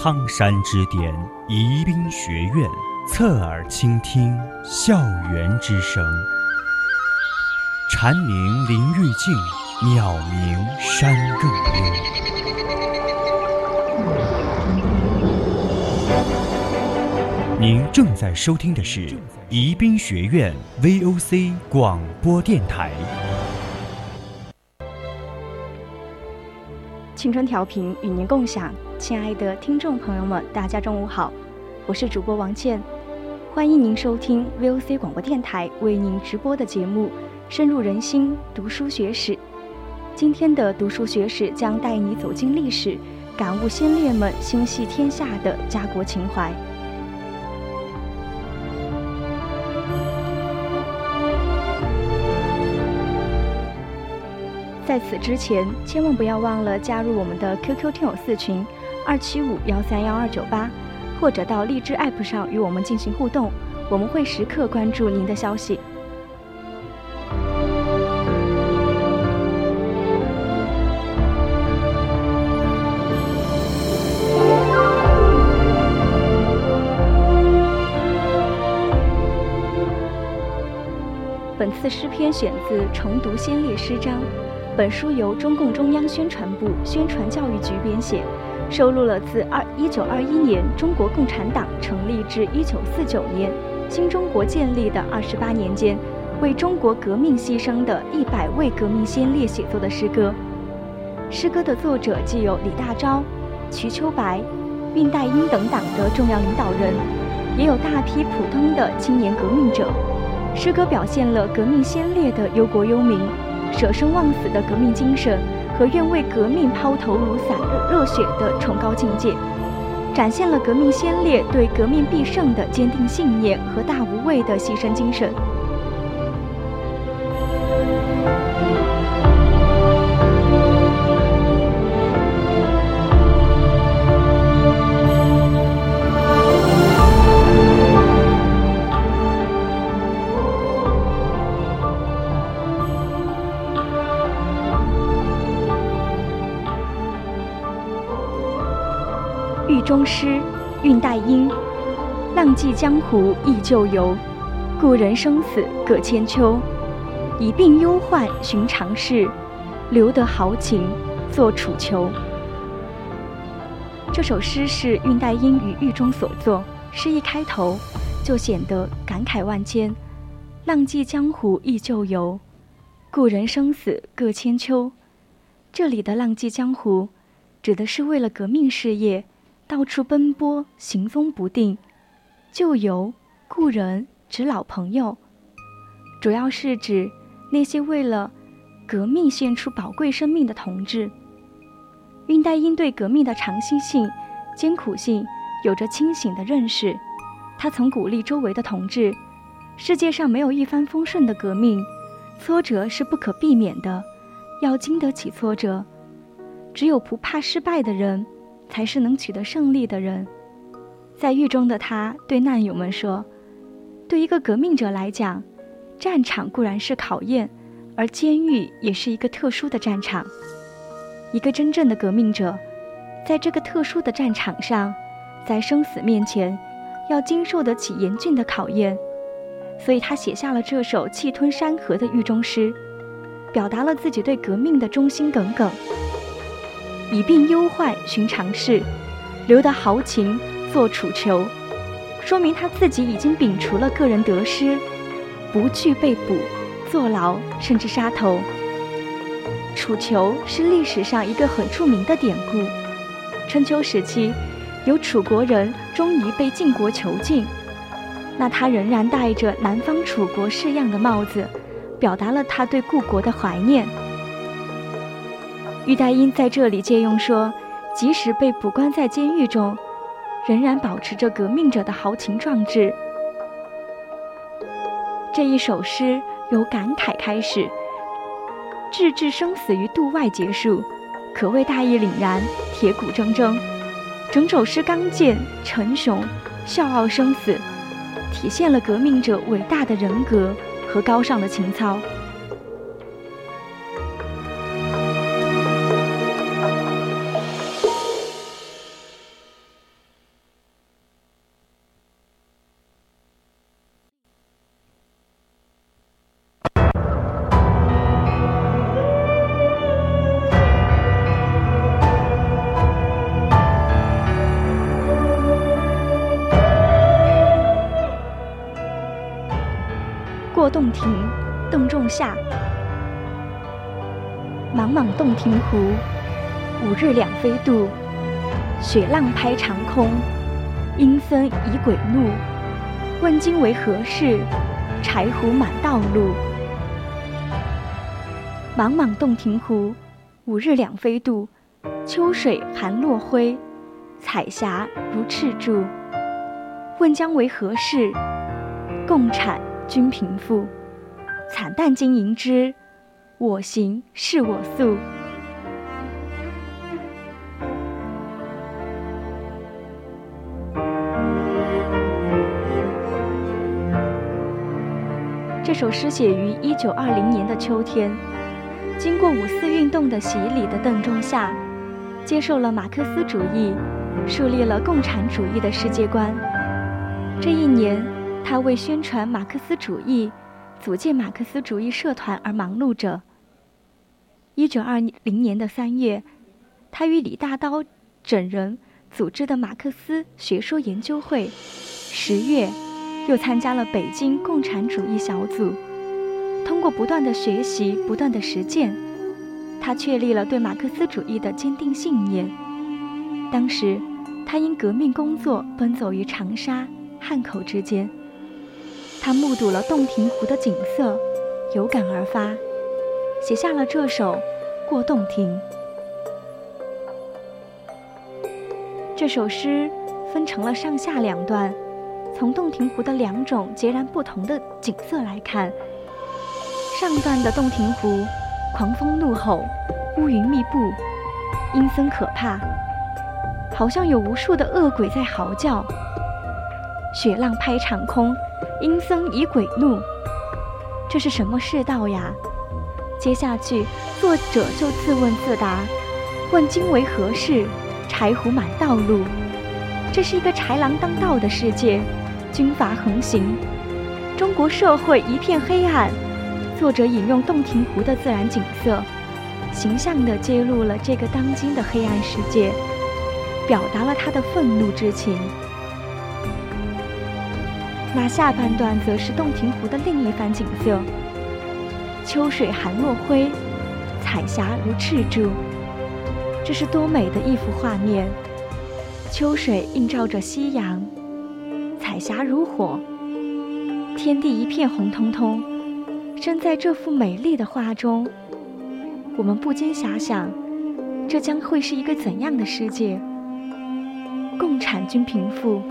苍山之巅，宜宾学院，侧耳倾听校园之声。蝉鸣林愈静，鸟鸣山更幽。您正在收听的是宜宾学院 VOC 广播电台。青春调频与您共享，亲爱的听众朋友们，大家中午好，我是主播王倩，欢迎您收听 VOC 广播电台为您直播的节目《深入人心读书学史》。今天的读书学史将带你走进历史，感悟先烈们心系天下的家国情怀。在此之前，千万不要忘了加入我们的 QQ 听友四群二七五幺三幺二九八，或者到荔枝 App 上与我们进行互动，我们会时刻关注您的消息。本次诗篇选自《重读先烈诗章》。本书由中共中央宣传部宣传教育局编写，收录了自二一九二一年中国共产党成立至一九四九年新中国建立的二十八年间，为中国革命牺牲的一百位革命先烈写作的诗歌。诗歌的作者既有李大钊、瞿秋白、恽代英等党的重要领导人，也有大批普通的青年革命者。诗歌表现了革命先烈的忧国忧民。舍生忘死的革命精神和愿为革命抛头颅洒热血的崇高境界，展现了革命先烈对革命必胜的坚定信念和大无畏的牺牲精神。中诗，恽代英。浪迹江湖忆旧游，故人生死各千秋。以病忧患寻常事，留得豪情作楚囚。这首诗是恽代英于狱中所作，诗一开头就显得感慨万千。浪迹江湖忆旧游，故人生死各千秋。这里的浪迹江湖，指的是为了革命事业。到处奔波，行踪不定，旧游、故人指老朋友，主要是指那些为了革命献出宝贵生命的同志。恽代英对革命的长期性、艰苦性有着清醒的认识，他曾鼓励周围的同志：世界上没有一帆风顺的革命，挫折是不可避免的，要经得起挫折。只有不怕失败的人。才是能取得胜利的人。在狱中的他对难友们说：“对一个革命者来讲，战场固然是考验，而监狱也是一个特殊的战场。一个真正的革命者，在这个特殊的战场上，在生死面前，要经受得起严峻的考验。所以他写下了这首气吞山河的狱中诗，表达了自己对革命的忠心耿耿。”以病忧患寻常事，留得豪情做楚囚，说明他自己已经摒除了个人得失，不惧被捕、坐牢，甚至杀头。楚囚是历史上一个很著名的典故。春秋时期，有楚国人终于被晋国囚禁，那他仍然戴着南方楚国式样的帽子，表达了他对故国的怀念。恽代英在这里借用说，即使被捕关在监狱中，仍然保持着革命者的豪情壮志。这一首诗由感慨开始，置置生死于度外结束，可谓大义凛然、铁骨铮铮。整首诗刚健沉雄，笑傲生死，体现了革命者伟大的人格和高尚的情操。洞庭，邓仲夏。茫茫洞庭湖，五日两飞渡。雪浪拍长空，阴森疑鬼怒。问今为何事？柴胡满道路。茫茫洞庭湖，五日两飞渡。秋水寒落晖，彩霞如赤柱。问将为何事？共产均贫富，惨淡经营之。我行是我素。这首诗写于一九二零年的秋天，经过五四运动的洗礼的邓仲夏，接受了马克思主义，树立了共产主义的世界观。这一年，他为宣传马克思主义、组建马克思主义社团而忙碌着。一九二零年的三月，他与李大钊整人组织的马克思学说研究会；十月，又参加了北京共产主义小组。通过不断的学习、不断的实践，他确立了对马克思主义的坚定信念。当时，他因革命工作奔走于长沙、汉口之间，他目睹了洞庭湖的景色，有感而发。写下了这首《过洞庭》。这首诗分成了上下两段，从洞庭湖的两种截然不同的景色来看。上段的洞庭湖，狂风怒吼，乌云密布，阴森可怕，好像有无数的恶鬼在嚎叫。雪浪拍长空，阴森以鬼怒，这是什么世道呀？接下去，作者就自问自答：“问今为何事？柴胡满道路。”这是一个豺狼当道的世界，军阀横行，中国社会一片黑暗。作者引用洞庭湖的自然景色，形象地揭露了这个当今的黑暗世界，表达了他的愤怒之情。那下半段则是洞庭湖的另一番景色。秋水寒落晖，彩霞如赤柱。这是多美的一幅画面！秋水映照着夕阳，彩霞如火，天地一片红彤彤。身在这幅美丽的画中，我们不禁遐想，这将会是一个怎样的世界？共产均贫富，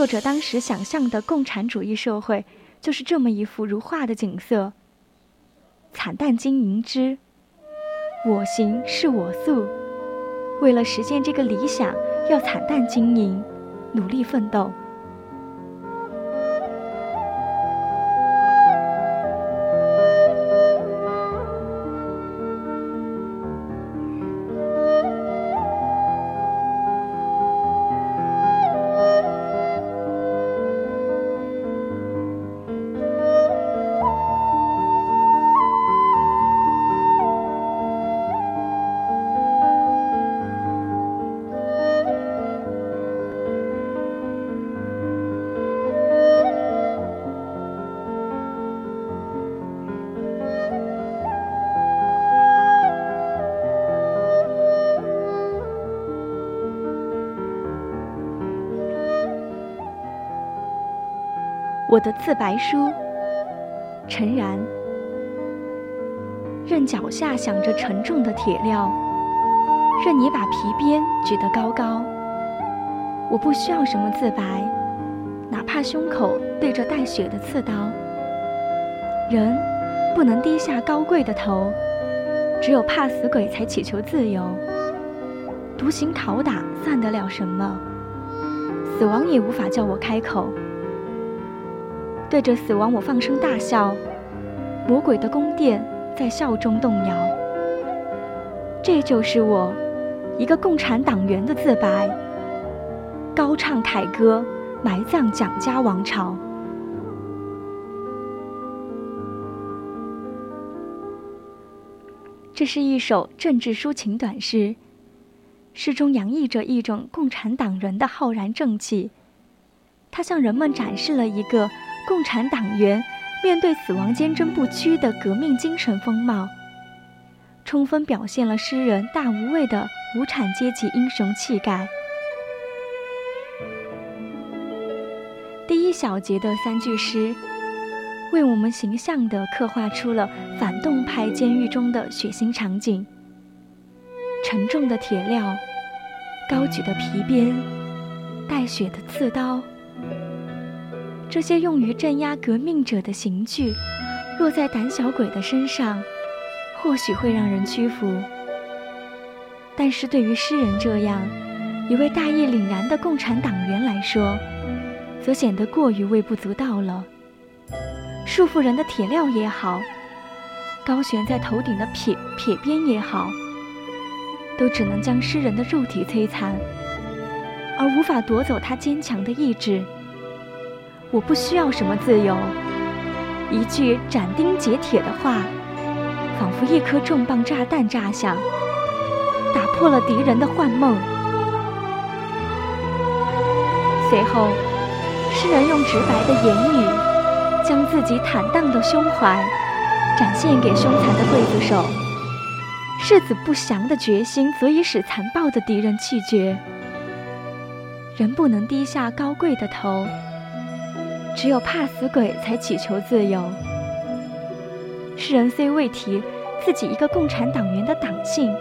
作者当时想象的共产主义社会，就是这么一幅如画的景色。惨淡经营之，我行是我素。为了实现这个理想，要惨淡经营，努力奋斗。我的自白书，诚然。任脚下响着沉重的铁镣，任你把皮鞭举得高高。我不需要什么自白，哪怕胸口对着带血的刺刀。人不能低下高贵的头，只有怕死鬼才祈求自由。独行拷打算得了什么？死亡也无法叫我开口。对着死亡，我放声大笑。魔鬼的宫殿在笑中动摇。这就是我，一个共产党员的自白。高唱凯歌，埋葬蒋家王朝。这是一首政治抒情短诗，诗中洋溢着一种共产党人的浩然正气。它向人们展示了一个。共产党员面对死亡坚贞不屈的革命精神风貌，充分表现了诗人大无畏的无产阶级英雄气概。第一小节的三句诗，为我们形象地刻画出了反动派监狱中的血腥场景：沉重的铁镣，高举的皮鞭，带血的刺刀。这些用于镇压革命者的刑具，落在胆小鬼的身上，或许会让人屈服。但是对于诗人这样一位大义凛然的共产党员来说，则显得过于微不足道了。束缚人的铁镣也好，高悬在头顶的撇撇鞭也好，都只能将诗人的肉体摧残，而无法夺走他坚强的意志。我不需要什么自由，一句斩钉截铁的话，仿佛一颗重磅炸弹炸响，打破了敌人的幻梦。随后，诗人用直白的言语，将自己坦荡的胸怀展现给凶残的刽子手。誓死不降的决心，足以使残暴的敌人气绝。人不能低下高贵的头。只有怕死鬼才祈求自由。诗人虽未提自己一个共产党员的党性，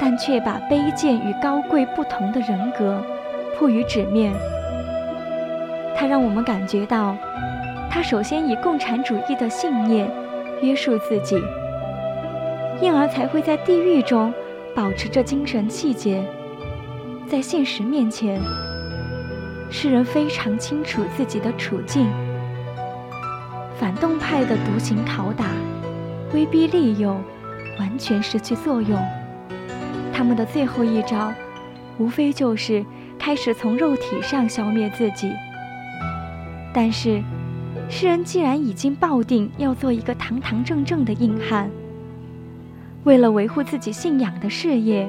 但却把卑贱与高贵不同的人格铺于纸面。他让我们感觉到，他首先以共产主义的信念约束自己，因而才会在地狱中保持着精神气节，在现实面前。诗人非常清楚自己的处境，反动派的独行拷打、威逼利诱，完全失去作用。他们的最后一招，无非就是开始从肉体上消灭自己。但是，诗人既然已经抱定要做一个堂堂正正的硬汉，为了维护自己信仰的事业，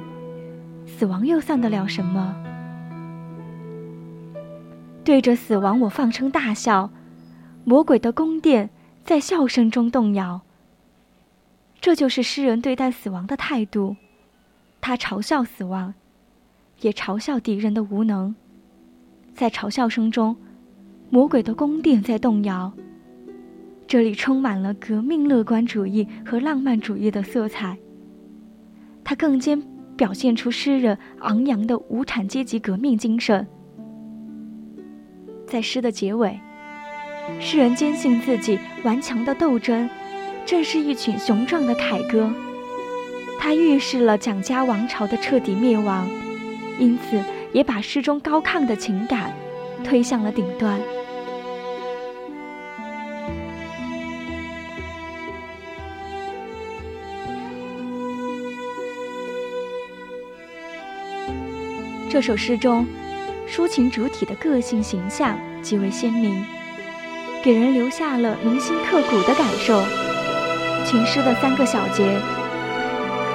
死亡又算得了什么？对着死亡，我放声大笑，魔鬼的宫殿在笑声中动摇。这就是诗人对待死亡的态度，他嘲笑死亡，也嘲笑敌人的无能。在嘲笑声中，魔鬼的宫殿在动摇。这里充满了革命乐观主义和浪漫主义的色彩。它更兼表现出诗人昂扬的无产阶级革命精神。在诗的结尾，诗人坚信自己顽强的斗争，正是一曲雄壮的凯歌。他预示了蒋家王朝的彻底灭亡，因此也把诗中高亢的情感推向了顶端。这首诗中。抒情主体的个性形象极为鲜明，给人留下了铭心刻骨的感受。全诗的三个小节，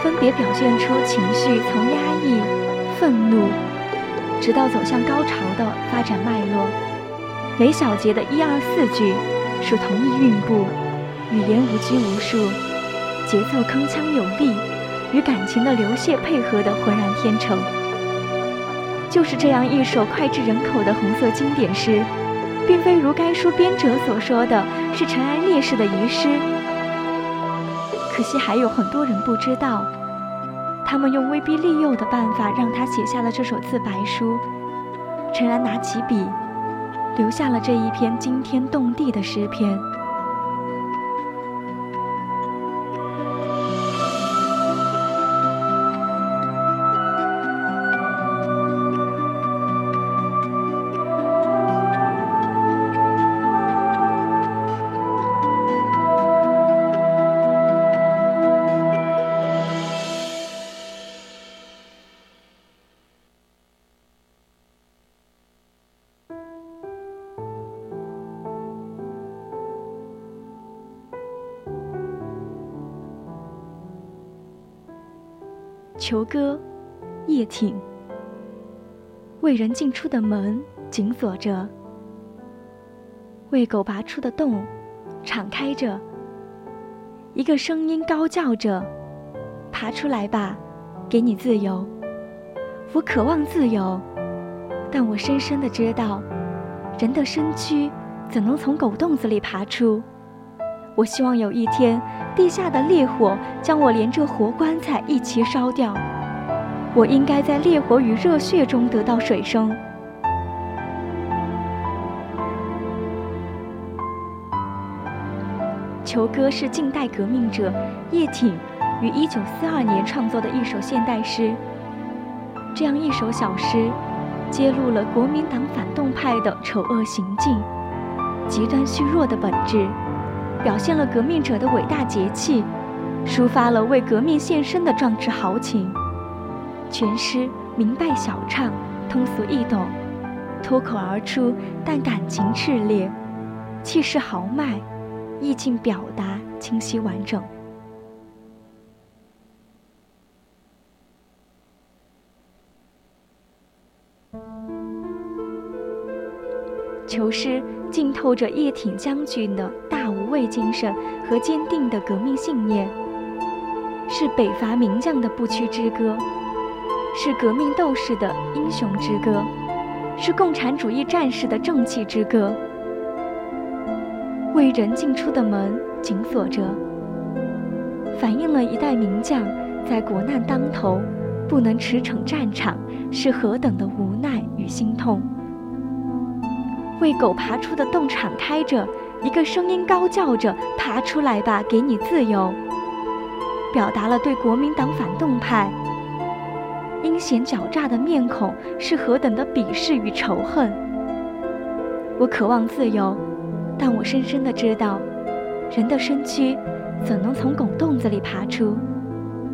分别表现出情绪从压抑、愤怒，直到走向高潮的发展脉络。每小节的一二四句属同一韵部，语言无拘无束，节奏铿锵有力，与感情的流泻配合的浑然天成。就是这样一首脍炙人口的红色经典诗，并非如该书编者所说的是尘埃烈士的遗诗。可惜还有很多人不知道，他们用威逼利诱的办法让他写下了这首自白书。陈然拿起笔，留下了这一篇惊天动地的诗篇。囚歌，夜挺。为人进出的门紧锁着，为狗拔出的洞敞开着。一个声音高叫着：“爬出来吧，给你自由。”我渴望自由，但我深深的知道，人的身躯怎能从狗洞子里爬出？我希望有一天，地下的烈火将我连这活棺材一起烧掉。我应该在烈火与热血中得到水生。《囚歌》是近代革命者叶挺于1942年创作的一首现代诗。这样一首小诗，揭露了国民党反动派的丑恶行径、极端虚弱的本质，表现了革命者的伟大节气，抒发了为革命献身的壮志豪情。全诗明白晓畅，通俗易懂，脱口而出，但感情炽烈，气势豪迈。意境表达清晰完整。囚诗浸透着叶挺将军的大无畏精神和坚定的革命信念，是北伐名将的不屈之歌，是革命斗士的英雄之歌，是共产主义战士的正气之歌。为人进出的门紧锁着，反映了一代名将在国难当头不能驰骋战场是何等的无奈与心痛。为狗爬出的洞敞开着，一个声音高叫着：“爬出来吧，给你自由。”表达了对国民党反动派阴险狡诈的面孔是何等的鄙视与仇恨。我渴望自由。但我深深的知道，人的身躯怎能从狗洞子里爬出？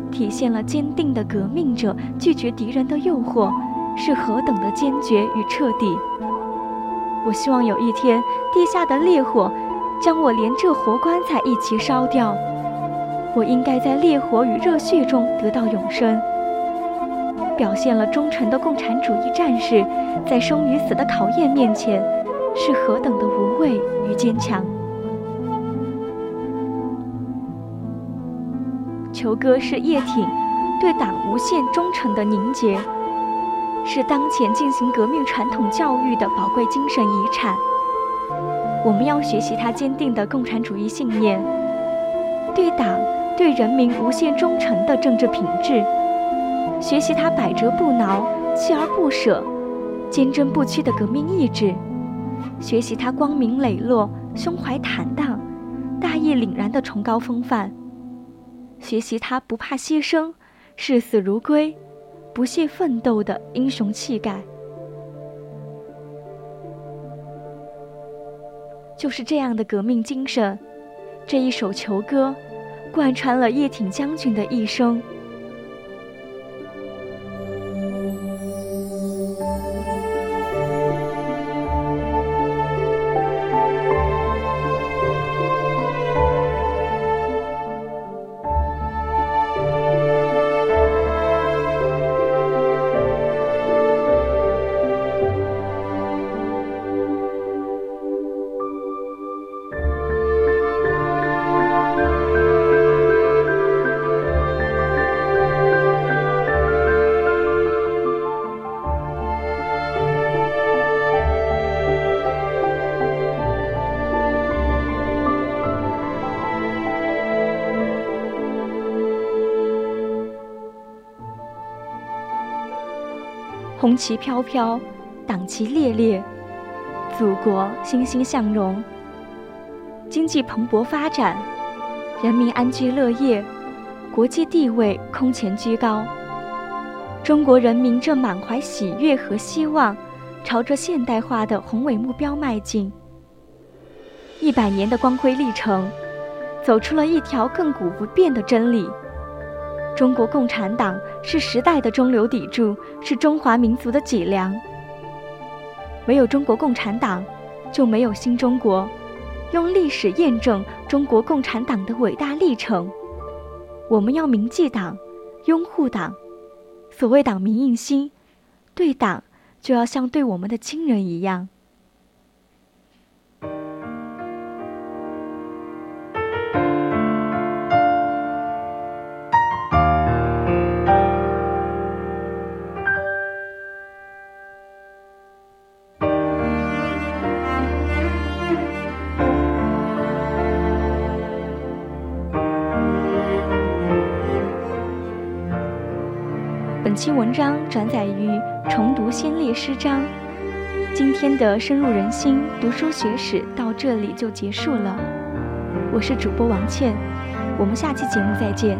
体现了坚定的革命者拒绝敌人的诱惑是何等的坚决与彻底。我希望有一天，地下的烈火将我连这活棺材一起烧掉。我应该在烈火与热血中得到永生。表现了忠诚的共产主义战士在生与死的考验面前。是何等的无畏与坚强！囚歌是叶挺对党无限忠诚的凝结，是当前进行革命传统教育的宝贵精神遗产。我们要学习他坚定的共产主义信念，对党、对人民无限忠诚的政治品质，学习他百折不挠、锲而不舍、坚贞不屈的革命意志。学习他光明磊落、胸怀坦荡、大义凛然的崇高风范；学习他不怕牺牲、视死如归、不懈奋斗的英雄气概。就是这样的革命精神，这一首囚歌，贯穿了叶挺将军的一生。红旗飘飘，党旗猎猎，祖国欣欣向荣，经济蓬勃发展，人民安居乐业，国际地位空前居高。中国人民正满怀喜悦和希望，朝着现代化的宏伟目标迈进。一百年的光辉历程，走出了一条亘古不变的真理。中国共产党是时代的中流砥柱，是中华民族的脊梁。没有中国共产党，就没有新中国。用历史验证中国共产党的伟大历程。我们要铭记党，拥护党。所谓党民印心，对党就要像对我们的亲人一样。期文章转载于重读先烈诗章。今天的深入人心读书学史到这里就结束了。我是主播王倩，我们下期节目再见。